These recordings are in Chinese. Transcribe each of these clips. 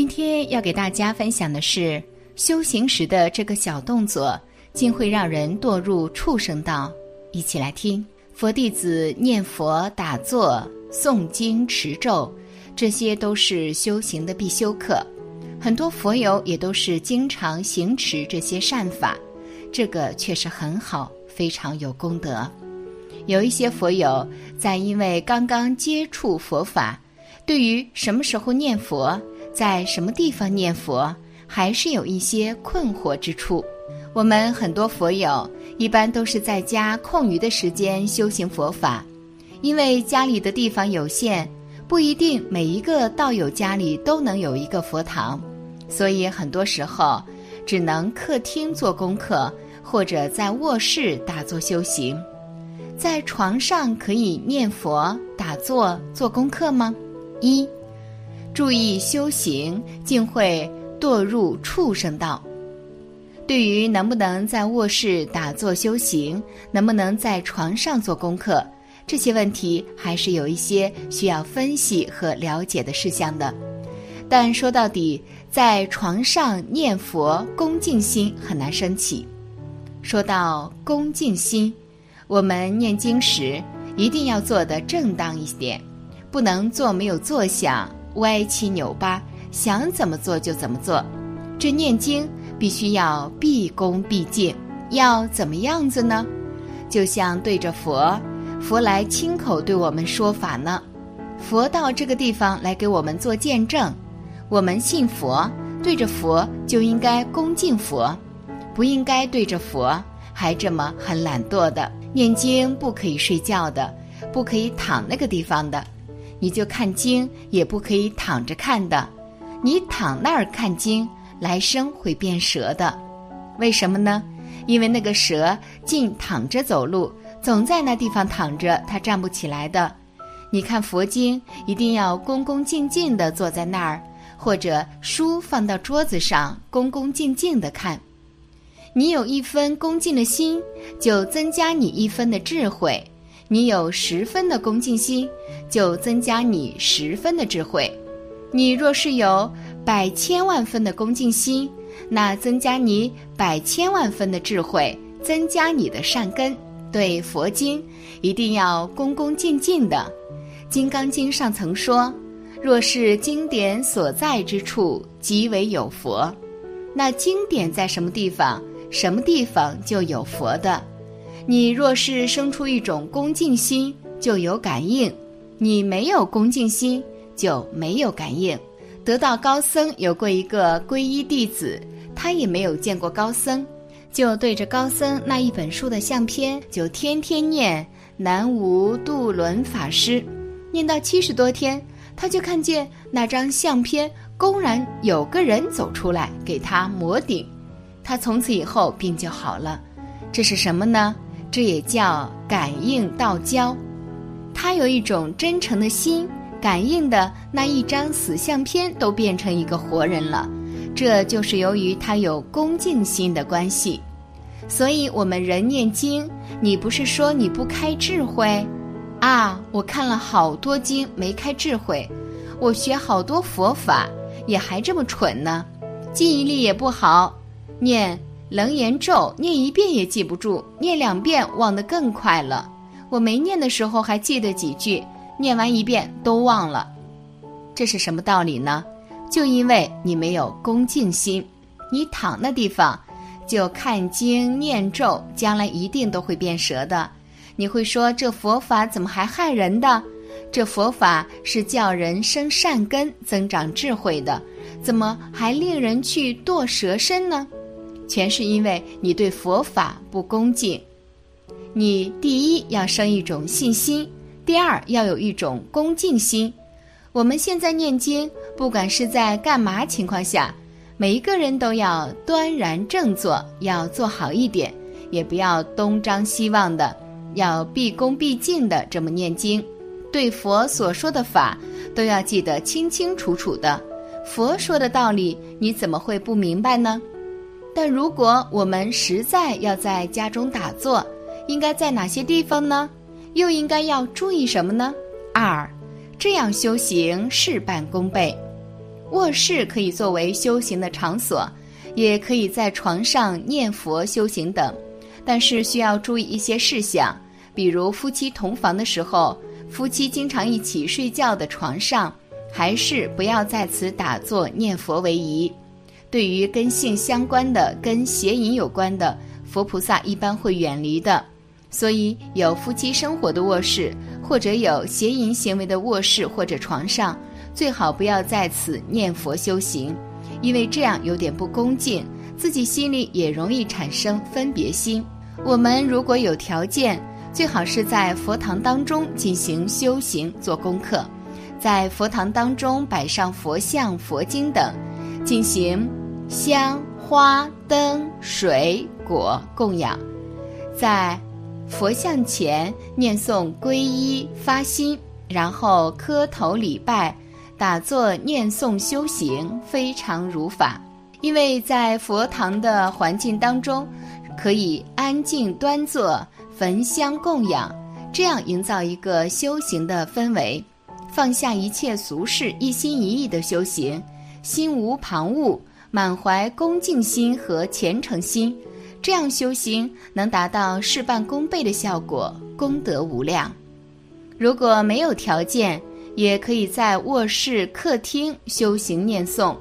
今天要给大家分享的是，修行时的这个小动作，竟会让人堕入畜生道。一起来听。佛弟子念佛、打坐、诵经、持咒，这些都是修行的必修课。很多佛友也都是经常行持这些善法，这个确实很好，非常有功德。有一些佛友在因为刚刚接触佛法，对于什么时候念佛，在什么地方念佛，还是有一些困惑之处。我们很多佛友一般都是在家空余的时间修行佛法，因为家里的地方有限，不一定每一个道友家里都能有一个佛堂，所以很多时候只能客厅做功课，或者在卧室打坐修行。在床上可以念佛、打坐、做功课吗？一注意修行，竟会堕入畜生道。对于能不能在卧室打坐修行，能不能在床上做功课，这些问题还是有一些需要分析和了解的事项的。但说到底，在床上念佛，恭敬心很难升起。说到恭敬心，我们念经时一定要做的正当一点，不能做没有坐想。歪七扭八，想怎么做就怎么做。这念经必须要毕恭毕敬，要怎么样子呢？就像对着佛，佛来亲口对我们说法呢。佛到这个地方来给我们做见证，我们信佛，对着佛就应该恭敬佛，不应该对着佛还这么很懒惰的念经。不可以睡觉的，不可以躺那个地方的。你就看经也不可以躺着看的，你躺那儿看经，来生会变蛇的。为什么呢？因为那个蛇净躺着走路，总在那地方躺着，它站不起来的。你看佛经，一定要恭恭敬敬地坐在那儿，或者书放到桌子上，恭恭敬敬地看。你有一分恭敬的心，就增加你一分的智慧。你有十分的恭敬心，就增加你十分的智慧；你若是有百千万分的恭敬心，那增加你百千万分的智慧，增加你的善根。对佛经一定要恭恭敬敬的。《金刚经》上曾说：“若是经典所在之处，即为有佛。”那经典在什么地方，什么地方就有佛的。你若是生出一种恭敬心，就有感应；你没有恭敬心，就没有感应。得道高僧有过一个皈依弟子，他也没有见过高僧，就对着高僧那一本书的相片，就天天念南无度轮法师，念到七十多天，他就看见那张相片公然有个人走出来给他摩顶，他从此以后病就好了。这是什么呢？这也叫感应道交，他有一种真诚的心，感应的那一张死相片都变成一个活人了，这就是由于他有恭敬心的关系。所以，我们人念经，你不是说你不开智慧，啊，我看了好多经没开智慧，我学好多佛法也还这么蠢呢，记忆力也不好，念。楞严咒念一遍也记不住，念两遍忘得更快了。我没念的时候还记得几句，念完一遍都忘了。这是什么道理呢？就因为你没有恭敬心，你躺那地方就看经念咒，将来一定都会变蛇的。你会说这佛法怎么还害人的？这佛法是叫人生善根、增长智慧的，怎么还令人去堕蛇身呢？全是因为你对佛法不恭敬。你第一要生一种信心，第二要有一种恭敬心。我们现在念经，不管是在干嘛情况下，每一个人都要端然正坐，要做好一点，也不要东张西望的，要毕恭毕敬的这么念经。对佛所说的法，都要记得清清楚楚的。佛说的道理，你怎么会不明白呢？但如果我们实在要在家中打坐，应该在哪些地方呢？又应该要注意什么呢？二，这样修行事半功倍。卧室可以作为修行的场所，也可以在床上念佛修行等，但是需要注意一些事项，比如夫妻同房的时候，夫妻经常一起睡觉的床上，还是不要在此打坐念佛为宜。对于跟性相关的、跟邪淫有关的，佛菩萨一般会远离的。所以，有夫妻生活的卧室，或者有邪淫行为的卧室或者床上。最好不要在此念佛修行，因为这样有点不恭敬，自己心里也容易产生分别心。我们如果有条件，最好是在佛堂当中进行修行做功课，在佛堂当中摆上佛像、佛经等，进行香花灯水果供养，在佛像前念诵皈依发心，然后磕头礼拜。打坐念诵修行非常如法，因为在佛堂的环境当中，可以安静端坐，焚香供养，这样营造一个修行的氛围，放下一切俗事，一心一意的修行，心无旁骛，满怀恭敬心和虔诚心，这样修行能达到事半功倍的效果，功德无量。如果没有条件，也可以在卧室、客厅修行念诵，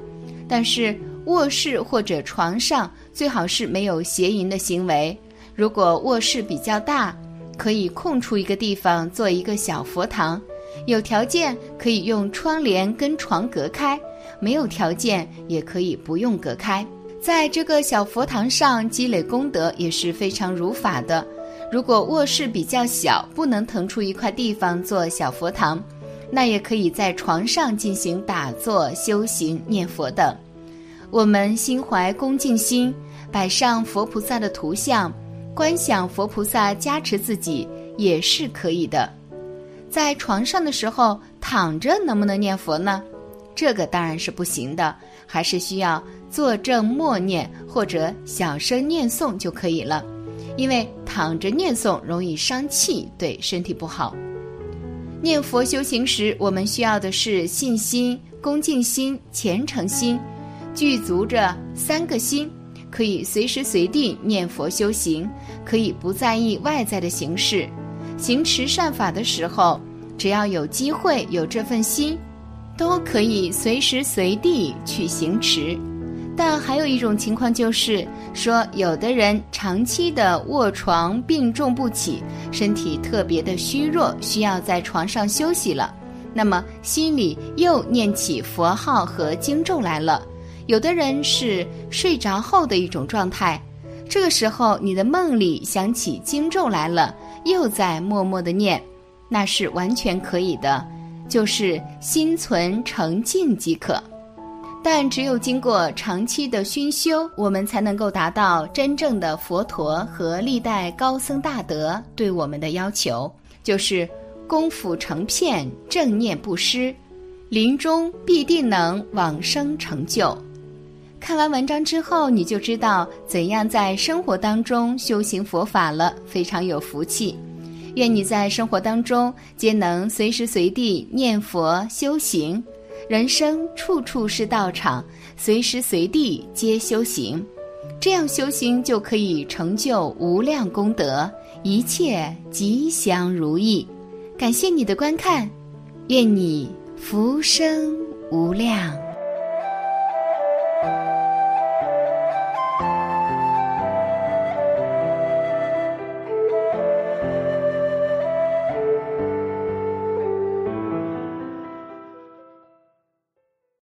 但是卧室或者床上最好是没有邪淫的行为。如果卧室比较大，可以空出一个地方做一个小佛堂，有条件可以用窗帘跟床隔开，没有条件也可以不用隔开。在这个小佛堂上积累功德也是非常如法的。如果卧室比较小，不能腾出一块地方做小佛堂。那也可以在床上进行打坐、修行、念佛等。我们心怀恭敬心，摆上佛菩萨的图像，观想佛菩萨加持自己也是可以的。在床上的时候躺着能不能念佛呢？这个当然是不行的，还是需要坐正默念或者小声念诵就可以了。因为躺着念诵容易伤气，对身体不好。念佛修行时，我们需要的是信心、恭敬心、虔诚心，具足着三个心，可以随时随地念佛修行，可以不在意外在的形式。行持善法的时候，只要有机会有这份心，都可以随时随地去行持。但还有一种情况就是说，有的人长期的卧床病重不起，身体特别的虚弱，需要在床上休息了。那么心里又念起佛号和经咒来了。有的人是睡着后的一种状态，这个时候你的梦里想起经咒来了，又在默默的念，那是完全可以的，就是心存诚敬即可。但只有经过长期的熏修，我们才能够达到真正的佛陀和历代高僧大德对我们的要求，就是功夫成片，正念不失，临终必定能往生成就。看完文章之后，你就知道怎样在生活当中修行佛法了，非常有福气。愿你在生活当中皆能随时随地念佛修行。人生处处是道场，随时随地皆修行，这样修行就可以成就无量功德，一切吉祥如意。感谢你的观看，愿你福生无量。